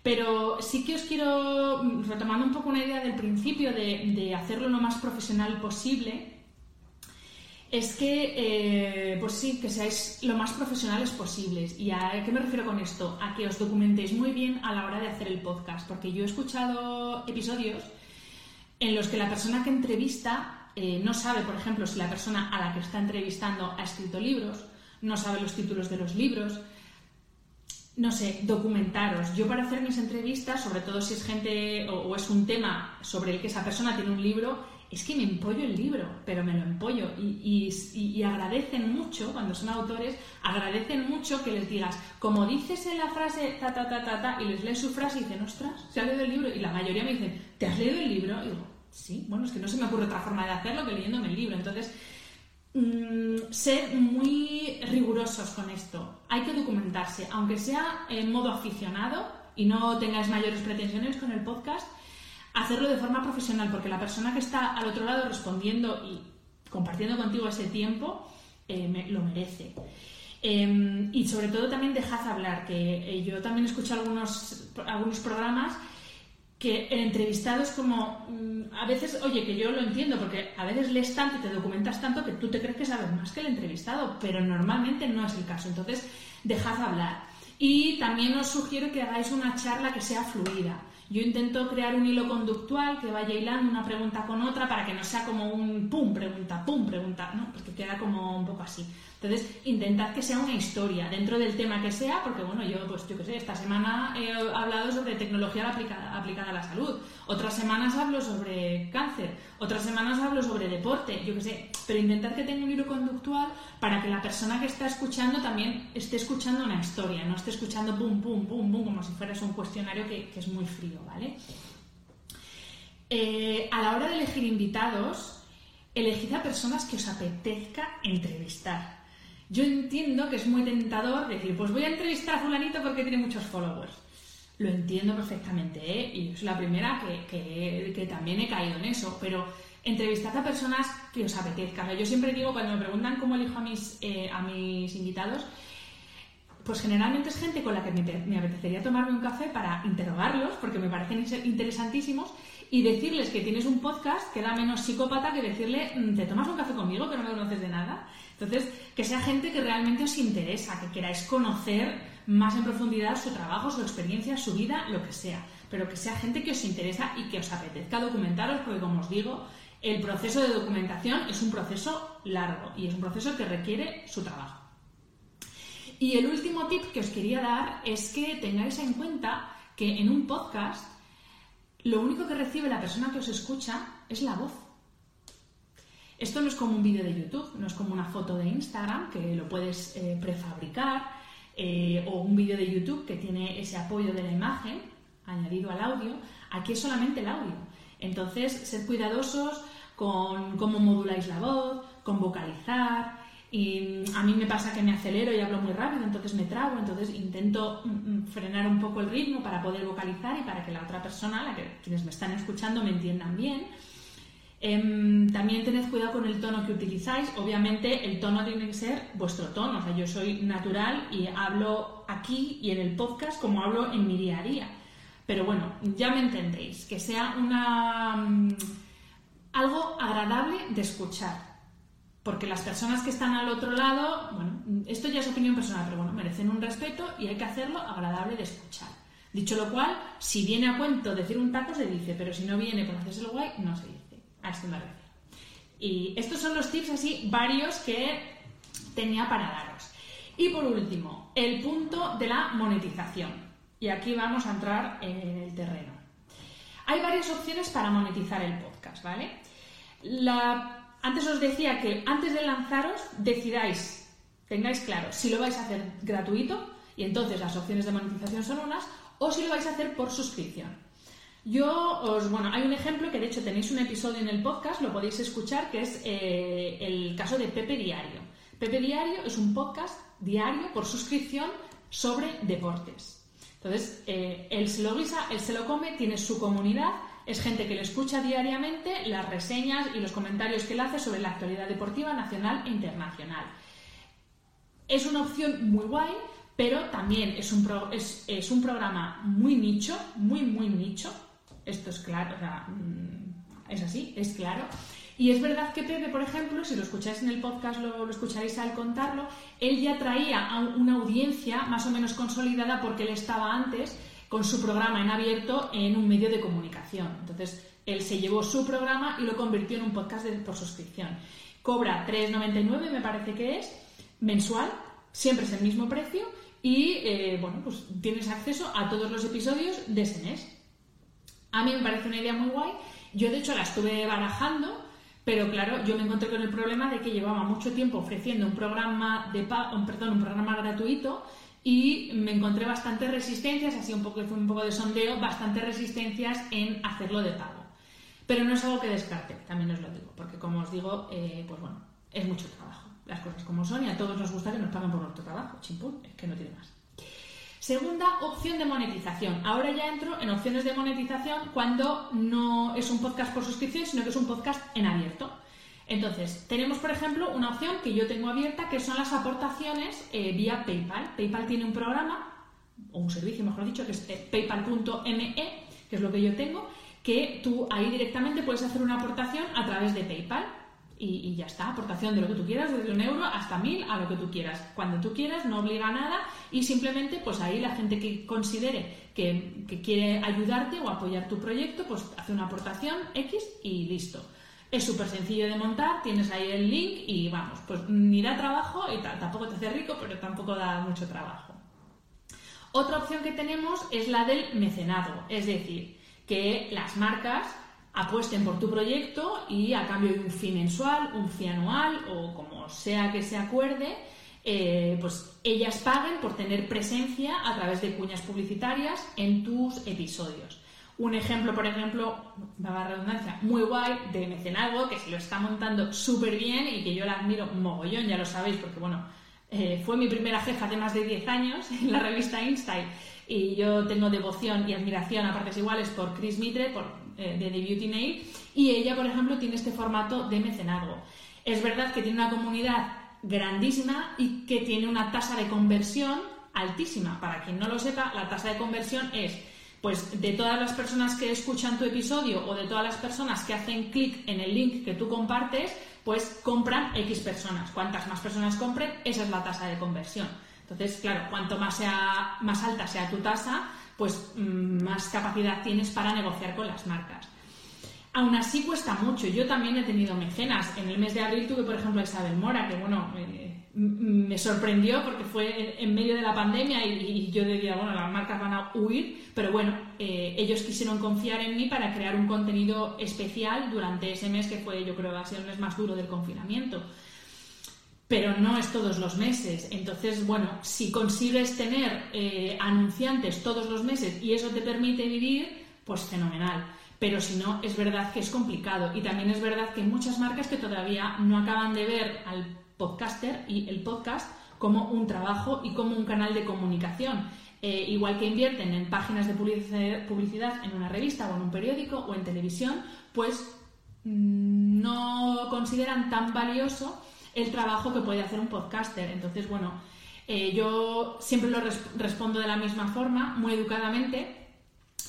Pero sí que os quiero, retomando un poco una idea del principio de, de hacerlo lo más profesional posible, es que, eh, pues sí, que seáis lo más profesionales posibles. ¿Y a qué me refiero con esto? A que os documentéis muy bien a la hora de hacer el podcast. Porque yo he escuchado episodios en los que la persona que entrevista eh, no sabe, por ejemplo, si la persona a la que está entrevistando ha escrito libros, no sabe los títulos de los libros. No sé, documentaros. Yo para hacer mis entrevistas, sobre todo si es gente o es un tema sobre el que esa persona tiene un libro, es que me empollo el libro, pero me lo empollo. Y, y, agradecen mucho, cuando son autores, agradecen mucho que les digas, como dices en la frase ta, ta, ta, ta, ta, y les lees su frase y dicen, ostras, se ha leído el libro. Y la mayoría me dicen, ¿te has leído el libro? Y digo, sí, bueno, es que no se me ocurre otra forma de hacerlo que leyéndome el libro. Entonces, mmm, ser muy rigurosos con esto. Hay que documentarse, aunque sea en modo aficionado y no tengáis mayores pretensiones con el podcast hacerlo de forma profesional, porque la persona que está al otro lado respondiendo y compartiendo contigo ese tiempo eh, lo merece. Em, y sobre todo también dejad hablar, que eh, yo también escucho algunos, algunos programas que el entrevistado es como, mm, a veces, oye, que yo lo entiendo, porque a veces lees tanto y te documentas tanto que tú te crees que sabes más que el entrevistado, pero normalmente no es el caso. Entonces, dejad hablar. Y también os sugiero que hagáis una charla que sea fluida. Yo intento crear un hilo conductual que vaya hilando una pregunta con otra para que no sea como un pum, pregunta, pum, pregunta, ¿no? Porque queda como un poco así. Entonces, intentad que sea una historia dentro del tema que sea, porque bueno, yo, pues yo qué sé, esta semana he hablado sobre tecnología aplicada, a la salud, otras semanas hablo sobre cáncer, otras semanas hablo sobre deporte, yo qué sé, pero intentad que tenga un hilo conductual para que la persona que está escuchando también esté escuchando una historia, no esté escuchando pum, pum, pum, pum, como si fueras un cuestionario que, es muy frío, ¿vale? Eh, a la hora de elegir invitados, elegid a personas que os apetezca entrevistar yo entiendo que es muy tentador decir, pues voy a entrevistar a fulanito porque tiene muchos followers. Lo entiendo perfectamente, ¿eh? Y soy la primera que, también he caído en eso, pero entrevistad a personas que os apetezca. Yo siempre digo, cuando me preguntan cómo elijo a mis, eh, a mis invitados, pues generalmente es gente con la que me, apetecería tomarme un café para interrogarlos, porque me parecen interesantísimos, y decirles que tienes un podcast que da menos psicópata que decirle, mm, ¿te tomas un café conmigo que no me conoces de nada? Entonces, que sea gente que realmente os interesa, que queráis conocer más en profundidad su trabajo, su experiencia, su vida, lo que sea, pero que sea gente que os interesa y que os apetezca documentaros, porque como os digo, el proceso de documentación es un proceso largo y es un proceso que requiere su trabajo. Y el último tip que os quería dar es que tengáis en cuenta que en un podcast lo único que recibe la persona que os escucha es la voz. Esto no es como un vídeo de YouTube, no es como una foto de Instagram que lo puedes eh, prefabricar eh, o un vídeo de YouTube que tiene ese apoyo de la imagen añadido al audio. Aquí es solamente el audio. Entonces, sed cuidadosos con cómo moduláis la voz, con vocalizar. Y a mí me pasa que me acelero y hablo muy rápido, entonces me trago, entonces intento mm, mm, frenar un poco el ritmo para poder vocalizar y para que la otra persona, la que, quienes me están escuchando, me entiendan bien. Em, también tened cuidado con el tono que utilizáis. Obviamente el tono tiene que ser vuestro tono. O sea, yo soy natural y hablo aquí y en el podcast como hablo en mi día a día. Pero bueno, ya me entendéis. Que sea una mm, algo agradable de escuchar. Porque las personas que están al otro lado, bueno, esto ya es opinión personal, pero bueno, merecen un respeto y hay que hacerlo agradable de escuchar. Dicho lo cual, si viene a cuento decir un taco se dice, pero si no viene por hacerse el guay, no se dice. A esto me refiero. Y estos son los tips así, varios que tenía para daros. Y por último, el punto de la monetización. Y aquí vamos a entrar en el terreno. Hay varias opciones para monetizar el podcast, ¿vale? Antes os decía que antes de lanzaros decidáis, tengáis claro si lo vais a hacer gratuito y entonces las opciones de monetización son unas, o si lo vais a hacer por suscripción. Yo os, bueno, hay un ejemplo que de hecho tenéis un episodio en el podcast, lo podéis escuchar, que es eh, el caso de Pepe Diario. Pepe Diario es un podcast diario por suscripción sobre deportes. Entonces, eh, él se lo guisa, él se lo come, tiene su comunidad, es gente que le escucha diariamente las reseñas y los comentarios que él hace sobre la actualidad deportiva nacional e internacional. Es una opción muy guay pero también es un, es, un programa muy nicho, muy, muy nicho. Esto es claro, o sea, mm, es así, es claro. Y es verdad que Pepe, por ejemplo, si lo escucháis en el podcast, lo, lo, escucharéis al contarlo, él ya traía a una audiencia más o menos consolidada porque él estaba antes con su programa en abierto en un medio de comunicación. Entonces, él se llevó su programa y lo convirtió en un podcast por suscripción. Cobra 3,99, me parece que es, mensual, siempre es el mismo precio y eh, bueno, pues tienes acceso a todos los episodios de ese mes. A mí me parece una idea muy guay. Yo de hecho la estuve barajando, pero claro, yo me encontré con el problema de que llevaba mucho tiempo ofreciendo un programa de perdón, un programa gratuito y me encontré bastantes resistencias, así un poco fue un poco de sondeo, bastantes resistencias en hacerlo de pago. Pero no es algo que descarte, también os lo digo, porque como os digo, eh, pues bueno, es mucho trabajo las cosas como son y a todos nos gusta que nos paguen por nuestro trabajo. Chimpún, es que no tiene más. Segunda opción de monetización. Ahora ya entro en opciones de monetización cuando no es un podcast por suscripción, sino que es un podcast en abierto. Entonces, tenemos, por ejemplo, una opción que yo tengo abierta, que son las aportaciones eh, vía PayPal. PayPal tiene un programa, o un servicio, mejor dicho, que es eh, paypal.me, que es lo que yo tengo, que tú ahí directamente puedes hacer una aportación a través de PayPal y, ya está, aportación de lo que tú quieras, desde un euro hasta mil, a lo que tú quieras, cuando tú quieras, no obliga a nada y simplemente pues ahí la gente que considere que, quiere ayudarte o apoyar tu proyecto, pues hace una aportación X y listo. Es súper sencillo de montar, tienes ahí el link y vamos, pues ni da trabajo y tampoco te hace rico, pero tampoco da mucho trabajo. Otra opción que tenemos es la del mecenado, es decir, que las marcas apuesten por tu proyecto y a cambio de un fin mensual, un fin anual o como sea que se acuerde, eh, pues ellas paguen por tener presencia a través de cuñas publicitarias en tus episodios. Un ejemplo, por ejemplo, la redundancia, muy guay de mecenazgo, que se lo está montando súper bien y que yo la admiro mogollón, ya lo sabéis, porque bueno, eh, fue mi primera jefa de más de 10 años en la revista Insight y yo tengo devoción y admiración a partes iguales por Chris Mitre, por eh, de The Beauty Nail, y ella, por ejemplo, tiene este formato de mecenazgo. Es verdad que tiene una comunidad grandísima y que tiene una tasa de conversión altísima. Para quien no lo sepa, la tasa de conversión es pues de todas las personas que escuchan tu episodio o de todas las personas que hacen clic en el link que tú compartes, pues compran X personas. Cuantas más personas compren, esa es la tasa de conversión. Entonces, claro, cuanto más, sea, más alta sea tu tasa, pues mm, más capacidad tienes para negociar con las marcas. Aún así cuesta mucho. Yo también he tenido mecenas. En el mes de abril tuve, por ejemplo, a Isabel Mora, que bueno, me sorprendió porque fue en medio de la pandemia y, yo decía, bueno, las marcas van a huir, pero bueno, eh, ellos quisieron confiar en mí para crear un contenido especial durante ese mes que fue, yo creo, va a ser el mes más duro del confinamiento pero no es todos los meses. Entonces, bueno, si consigues tener eh, anunciantes todos los meses y eso te permite vivir, pues fenomenal. Pero si no, es verdad que es complicado. Y también es verdad que muchas marcas que todavía no acaban de ver al podcaster y el podcast como un trabajo y como un canal de comunicación. Eh, igual que invierten en páginas de publicidad en una revista o en un periódico o en televisión, pues mm, no consideran tan valioso el trabajo que puede hacer un podcaster. Entonces, bueno, eh, yo siempre lo respondo de la misma forma, muy educadamente,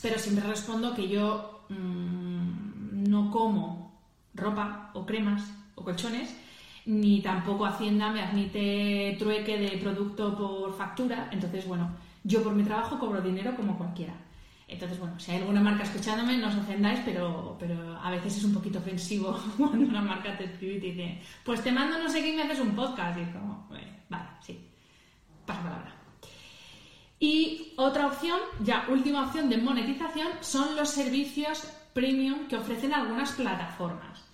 pero siempre respondo que yo mm, no como ropa o cremas o colchones ni tampoco Hacienda me admite trueque de producto por factura. Entonces, bueno, yo por mi trabajo cobro dinero como cualquiera. Entonces, bueno, si hay alguna marca escuchándome, no os ofendáis, pero, pero a veces es un poquito ofensivo cuando una marca te escribe y te dice, pues te mando no sé qué me haces un podcast. Y como, vale, sí, pasa palabra. Y otra opción, ya última opción de monetización, son los servicios premium que ofrecen algunas plataformas.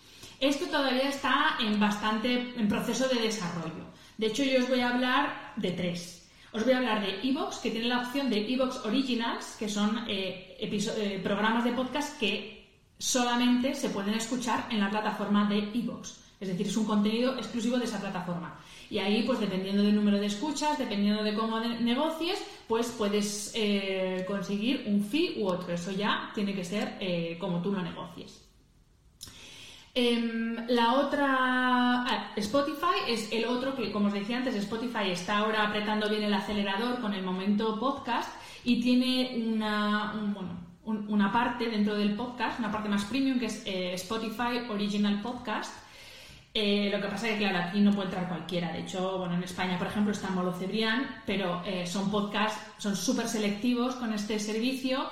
Esto todavía está en bastante en proceso de desarrollo. De hecho, yo os voy a hablar de tres. Os voy a hablar de Evox, que tiene la opción de Evox Originals, que son eh, eh, programas de podcast que solamente se pueden escuchar en la plataforma de Evox. Es decir, es un contenido exclusivo de esa plataforma. Y ahí, pues dependiendo del número de escuchas, dependiendo de cómo negocies, pues puedes eh, conseguir un fee u otro. Eso ya tiene que ser como tú lo negocies. Em, la otra, ah, Spotify es el otro que, como os decía antes, Spotify está ahora apretando bien el acelerador con el momento podcast y tiene una, una parte dentro del podcast, una parte más premium que es eh, Spotify Original Podcast. Eh, lo que pasa es que, claro, aquí no puede entrar cualquiera. De hecho, bueno, en España, por ejemplo, está Molo Cebrián, pero eh, son podcasts, son súper selectivos con este servicio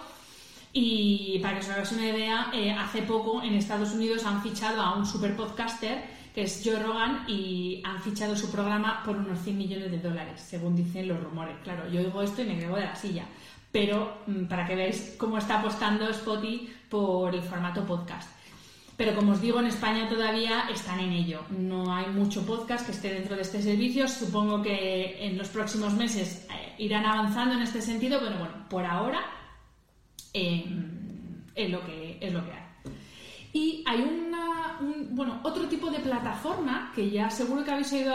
y para que os hagáis una idea, eh, hace poco en Estados Unidos han fichado a un super podcaster que es Joe Rogan y han fichado su programa por unos 100 millones de dólares, según dicen los rumores. Claro, yo digo esto y me quedo de la silla. Pero mm, para que veáis cómo está apostando Spotify por el formato podcast. Pero como os digo, en España todavía están en ello. No hay mucho podcast que esté dentro de este servicio. Supongo que en los próximos meses eh, irán avanzando en este sentido, pero bueno, por ahora es, lo que, es lo que hay. Y hay una, bueno, otro tipo de plataforma que ya seguro que habéis oído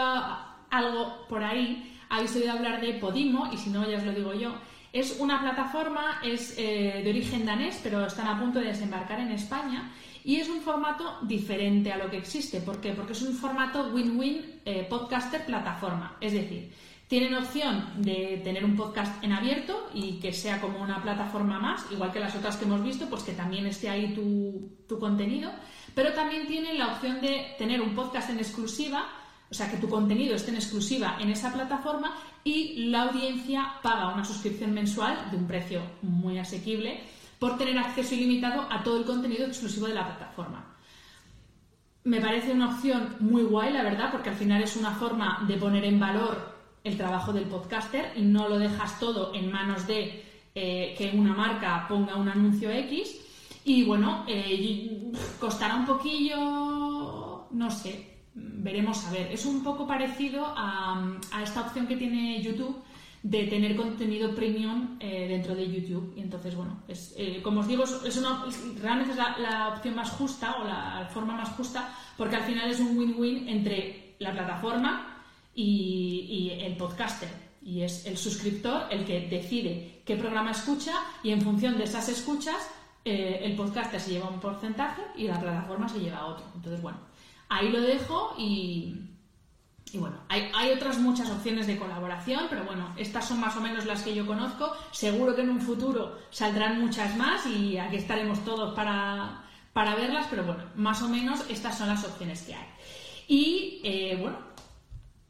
algo por ahí, habéis oído hablar de Podimo, y si no, ya os lo digo yo. Es una plataforma, es eh, de origen danés, pero están a punto de desembarcar en España y es un formato diferente a lo que existe. ¿Por qué? Porque es un formato win-win eh, podcaster plataforma. Es decir, tienen opción de tener un podcast en abierto y que sea como una plataforma más, igual que las otras que hemos visto, pues que también esté ahí tu, contenido, pero también tienen la opción de tener un podcast en exclusiva, o sea, que tu contenido esté en exclusiva en esa plataforma y la audiencia paga una suscripción mensual de un precio muy asequible por tener acceso ilimitado a todo el contenido exclusivo de la plataforma. Me parece una opción muy guay, la verdad, porque al final es una forma de poner en valor el trabajo del podcaster y no lo dejas todo en manos de eh, que una marca ponga un anuncio X. Y bueno, eh, costará un poquillo, no sé, veremos a ver. Es un poco parecido a, esta opción que tiene YouTube de tener contenido premium eh, dentro de YouTube. Y entonces, bueno, es, como os digo, es una, realmente es la, opción más justa o la forma más justa porque al final es un win-win entre la plataforma y, el podcaster. Y es el suscriptor el que decide qué programa escucha y en función de esas escuchas eh, el podcaster se lleva un porcentaje y la plataforma se lleva otro. Entonces, bueno, ahí lo dejo y, y bueno, hay, hay, otras muchas opciones de colaboración, pero bueno, estas son más o menos las que yo conozco. Seguro que en un futuro saldrán muchas más y aquí estaremos todos para, para verlas, pero bueno, más o menos estas son las opciones que hay. Y eh, bueno,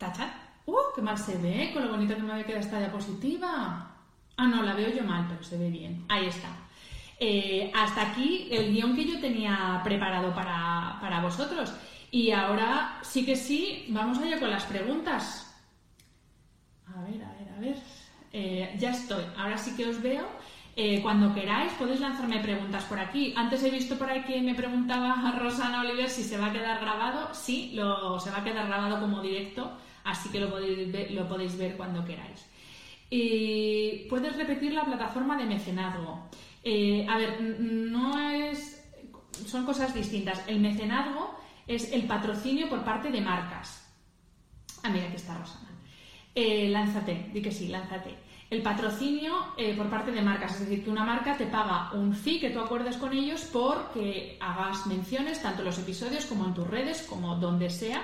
Tachar. ¡Uh! ¡Qué mal se ve! Con lo bonito que me había quedado esta diapositiva. Ah, no, la veo yo mal, pero se ve bien. Ahí está. Eh, hasta aquí el guion que yo tenía preparado para, vosotros. Y ahora sí que sí, vamos allá con las preguntas. A ver, a ver, a ver. Eh, ya estoy. Ahora sí que os veo. Eh, cuando queráis podéis lanzarme preguntas por aquí. Antes he visto por ahí que me preguntaba Rosana Oliver si se va a quedar grabado. Sí, se va a quedar grabado como directo así que lo podéis ver, cuando queráis. Y puedes repetir la plataforma de mecenazgo. Eh, a ver, no es. Son cosas distintas. El mecenazgo es el patrocinio por parte de marcas. Ah, mira, aquí está Rosana. Eh, lánzate, di que sí, lánzate. El patrocinio eh, por parte de marcas, es decir, que una marca te paga un fee que tú acuerdes con ellos por que hagas menciones tanto en los episodios como en tus redes, como donde sea,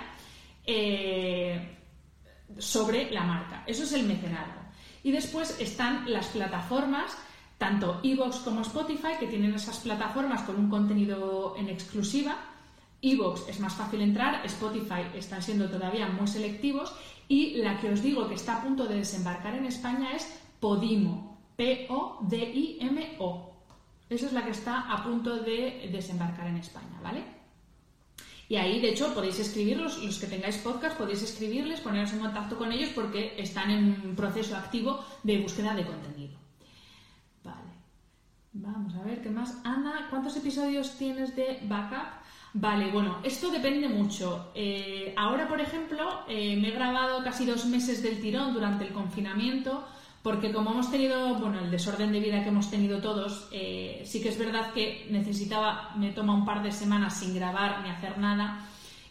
sobre la marca. Eso es el mecenazgo. Y después están las plataformas, tanto Evox como Spotify, que tienen esas plataformas con un contenido en exclusiva Evox es más fácil entrar, Spotify están siendo todavía muy selectivos y la que os digo que está a punto de desembarcar en España es Podimo, P-O-D-I-M-O. Esa es la que está a punto de desembarcar en España, ¿vale? Y ahí, de hecho, podéis escribirlos, los que tengáis podcast, podéis escribirles, poneros en contacto con ellos porque están en un proceso activo de búsqueda de contenido. Vale. Vamos a ver qué más. Ana, ¿cuántos episodios tienes de backup? Vale, bueno, esto depende mucho. Eh, ahora, por ejemplo, eh, me he grabado casi dos meses del tirón durante el confinamiento porque como hemos tenido, bueno, el desorden de vida que hemos tenido todos, eh, sí que es verdad que necesitaba, me toma un par de semanas sin grabar ni hacer nada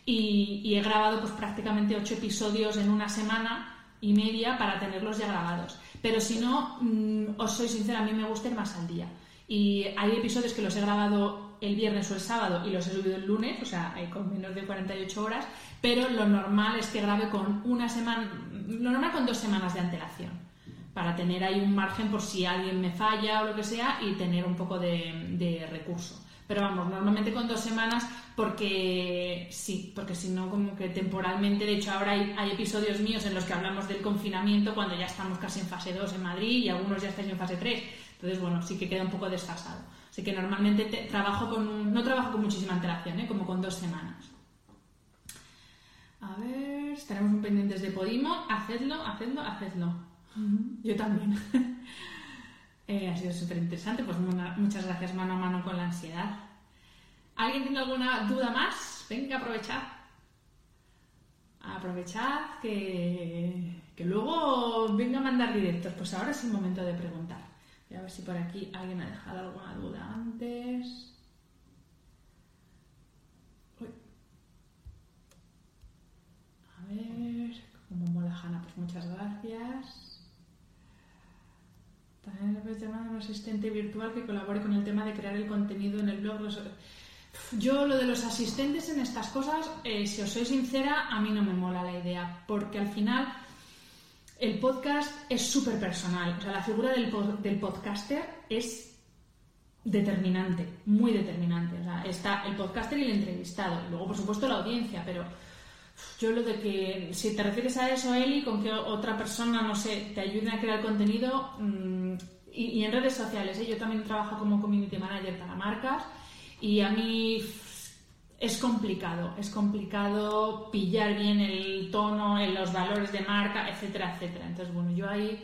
y, he grabado pues prácticamente ocho episodios en una semana y media para tenerlos ya grabados. Pero si no, mm, os soy sincera, a mí me gusta ir más al día. Y hay episodios que los he grabado el viernes o el sábado y los he subido el lunes, o sea, con menos de 48 horas, pero lo normal es que grabe con una semana, lo normal con dos semanas de antelación para tener ahí un margen por si alguien me falla o lo que sea y tener un poco de, recurso. Pero vamos, normalmente con dos semanas porque sí, porque si no como que temporalmente, de hecho ahora hay, episodios míos en los que hablamos del confinamiento cuando ya estamos casi en fase 2 en Madrid y algunos ya están en fase 3. Entonces, bueno, sí que queda un poco desfasado. Así que normalmente trabajo con, no trabajo con muchísima antelación, ¿eh? como con dos semanas. A ver, estaremos pendientes de Podimo. Hacedlo, hacedlo, hacedlo. Yo también. Eh, ha sido súper interesante. Pues muchas gracias mano a mano con la ansiedad. ¿Alguien tiene alguna duda más? Venga, aprovechad. Aprovechad que, que luego venga a mandar directos. Pues ahora es el momento de preguntar. Voy a ver si por aquí alguien ha dejado alguna duda antes. A ver, como mola Hanna, pues muchas gracias. También puedes llamar a un asistente virtual que colabore con el tema de crear el contenido en el blog. Yo lo de los asistentes en estas cosas, eh, si os soy sincera, a mí no me mola la idea, porque al final el podcast es súper personal. O sea, la figura del, del, podcaster es determinante, muy determinante. O sea, está el podcaster y el entrevistado. Luego, por supuesto, la audiencia, pero yo lo de que, si te refieres a eso, Eli, con que otra persona, no sé, te ayude a crear contenido, mm, y, en redes sociales, ¿eh? yo también trabajo como community manager para marcas, y a mí es complicado, es complicado pillar bien el tono, los valores de marca, etcétera, etcétera. Entonces, bueno, yo ahí...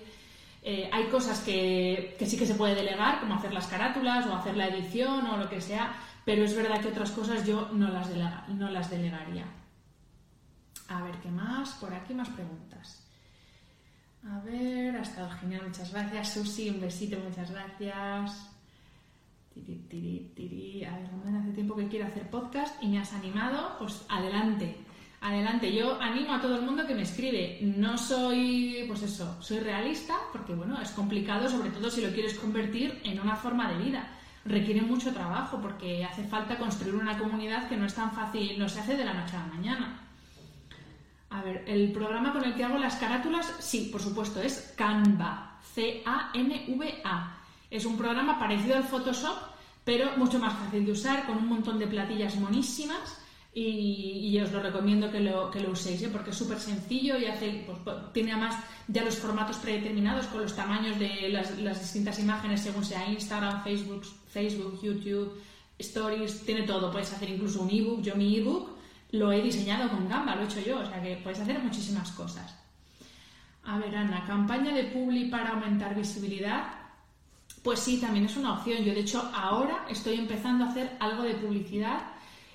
Eh, hay cosas que, sí que se puede delegar, como hacer las carátulas o hacer la edición o lo que sea, pero es verdad que otras cosas yo no las, no las delegaría. A ver, ¿qué más? Por aquí más preguntas. A ver, ha estado genial, muchas gracias. Susi, un besito, muchas gracias. Tiri, tiri, tiri. A ver, hace tiempo que quiero hacer podcast y me has animado, pues adelante. Adelante, yo animo a todo el mundo que me escribe. No soy, pues eso, soy realista, porque bueno, es complicado, sobre todo si lo quieres convertir en una forma de vida. Requiere mucho trabajo, porque hace falta construir una comunidad que no es tan fácil, no se hace de la noche a la mañana. A ver, el programa con el que hago las carátulas, sí, por supuesto, es Canva. C-A-N-V-A. Es un programa parecido al Photoshop, pero mucho más fácil de usar, con un montón de platillas monísimas. Y, os lo recomiendo que lo, uséis, ¿eh? porque es súper sencillo y hace, pues, pues, tiene además ya los formatos predeterminados con los tamaños de las, las distintas imágenes según sea Instagram, Facebook, Facebook, YouTube, Stories, tiene todo. Puedes hacer incluso un ebook, yo mi ebook lo he diseñado con Gamba, lo he hecho yo, o sea que puedes hacer muchísimas cosas. A ver, Ana, campaña de Publi para aumentar visibilidad. Pues sí, también es una opción. Yo, de hecho, ahora estoy empezando a hacer algo de publicidad.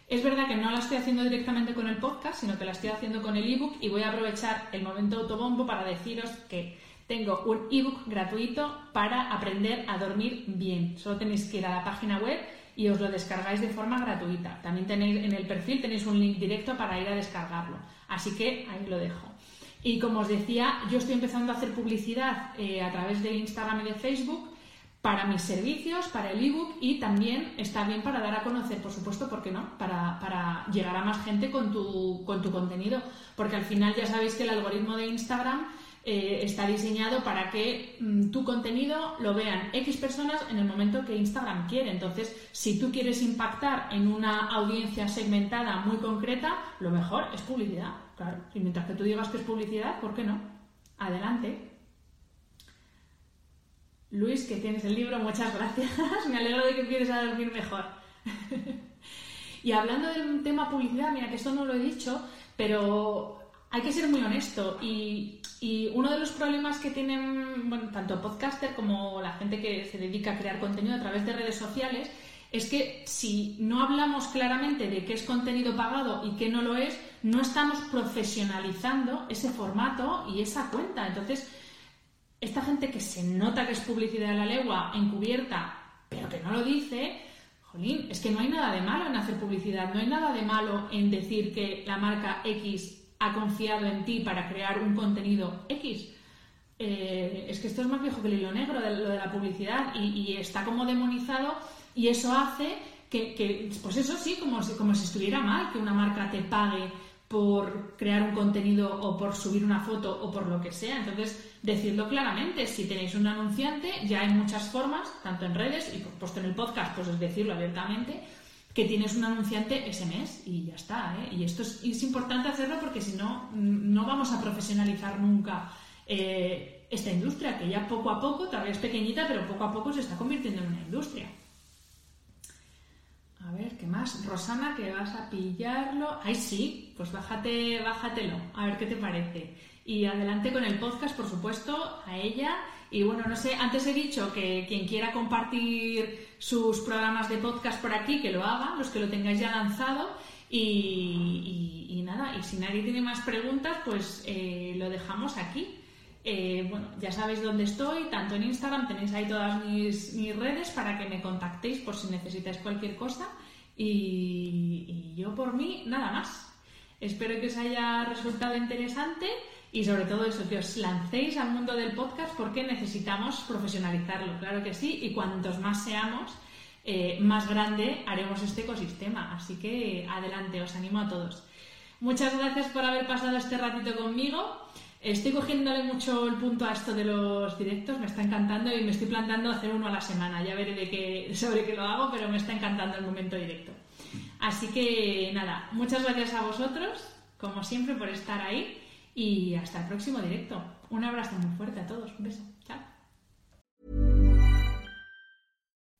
Es verdad que no la estoy haciendo directamente con el podcast, sino que la estoy haciendo con el ebook y voy a aprovechar el momento autobombo para deciros que tengo un ebook gratuito para aprender a dormir bien. Solo tenéis que ir a la página web y os lo descargáis de forma gratuita. También tenéis en el perfil tenéis un link directo para ir a descargarlo. Así que ahí lo dejo. Y como os decía, yo estoy empezando a hacer publicidad eh, a través de Instagram y de Facebook para mis servicios, para el ebook y también está bien para dar a conocer, por supuesto, ¿por qué no? Para, para llegar a más gente con tu, con tu contenido. Porque al final ya sabéis que el algoritmo de Instagram eh, está diseñado para que mm, tu contenido lo vean X personas en el momento que Instagram quiere. Entonces, si tú quieres impactar en una audiencia segmentada muy concreta, lo mejor es publicidad. Claro, y mientras que tú digas que es publicidad, ¿por qué no? Adelante. Luis, que tienes el libro, muchas gracias. Me alegro de que empieces a dormir mejor. y hablando del tema publicidad, mira que esto no lo he dicho, pero hay que ser muy honesto y, uno de los problemas que tienen tanto podcaster como la gente que se dedica a crear contenido a través de redes sociales es que si no hablamos claramente de qué es contenido pagado y qué no lo es, no estamos profesionalizando ese formato y esa cuenta. Entonces, esta gente que se nota que es publicidad de la legua encubierta, pero que no lo dice, jolín, es que no hay nada de malo en hacer publicidad, no hay nada de malo en decir que la marca X ha confiado en ti para crear un contenido X. Eh, es que esto es más viejo que el hilo negro de lo de la publicidad y, está como demonizado y eso hace que, pues eso sí, como si, como si estuviera mal que una marca te pague por crear un contenido o por subir una foto o por lo que sea. Entonces, decirlo claramente, si tenéis un anunciante, ya hay muchas formas, tanto en redes y puesto en el podcast, pues es decirlo abiertamente, que tienes un anunciante ese mes y ya está. ¿eh? Y esto es, importante hacerlo porque si no, no vamos a profesionalizar nunca eh, esta industria, que ya poco a poco, todavía es pequeñita, pero poco a poco se está convirtiendo en una industria. A ver, ¿qué más? Rosana, que vas a pillarlo. Ay, sí, pues bájate, bájatelo, a ver qué te parece. Y adelante con el podcast, por supuesto, a ella y bueno, no sé, antes he dicho que quien quiera compartir sus programas de podcast por aquí, que lo haga, los que lo tengáis ya lanzado. Y, nada, y si nadie tiene más preguntas, pues eh, lo dejamos aquí. Eh, bueno, ya sabéis dónde estoy, tanto en Instagram tenéis ahí todas mis, redes para que me contactéis por si necesitáis cualquier cosa. y yo por mí, nada más. Espero que os haya resultado interesante y sobre todo eso, que os lancéis al mundo del podcast porque necesitamos profesionalizarlo, claro que sí, y cuantos más seamos, eh, más grande haremos este ecosistema. Así que adelante, os animo a todos. Muchas gracias por haber pasado este ratito conmigo. Estoy cogiéndole mucho el punto a esto de los directos, me está encantando y me estoy plantando hacer uno a la semana. Ya veré de qué, sobre qué lo hago, pero me está encantando el momento directo. Así que nada, muchas gracias a vosotros, como siempre, por estar ahí y hasta el próximo directo. Un abrazo muy fuerte a todos. Un beso.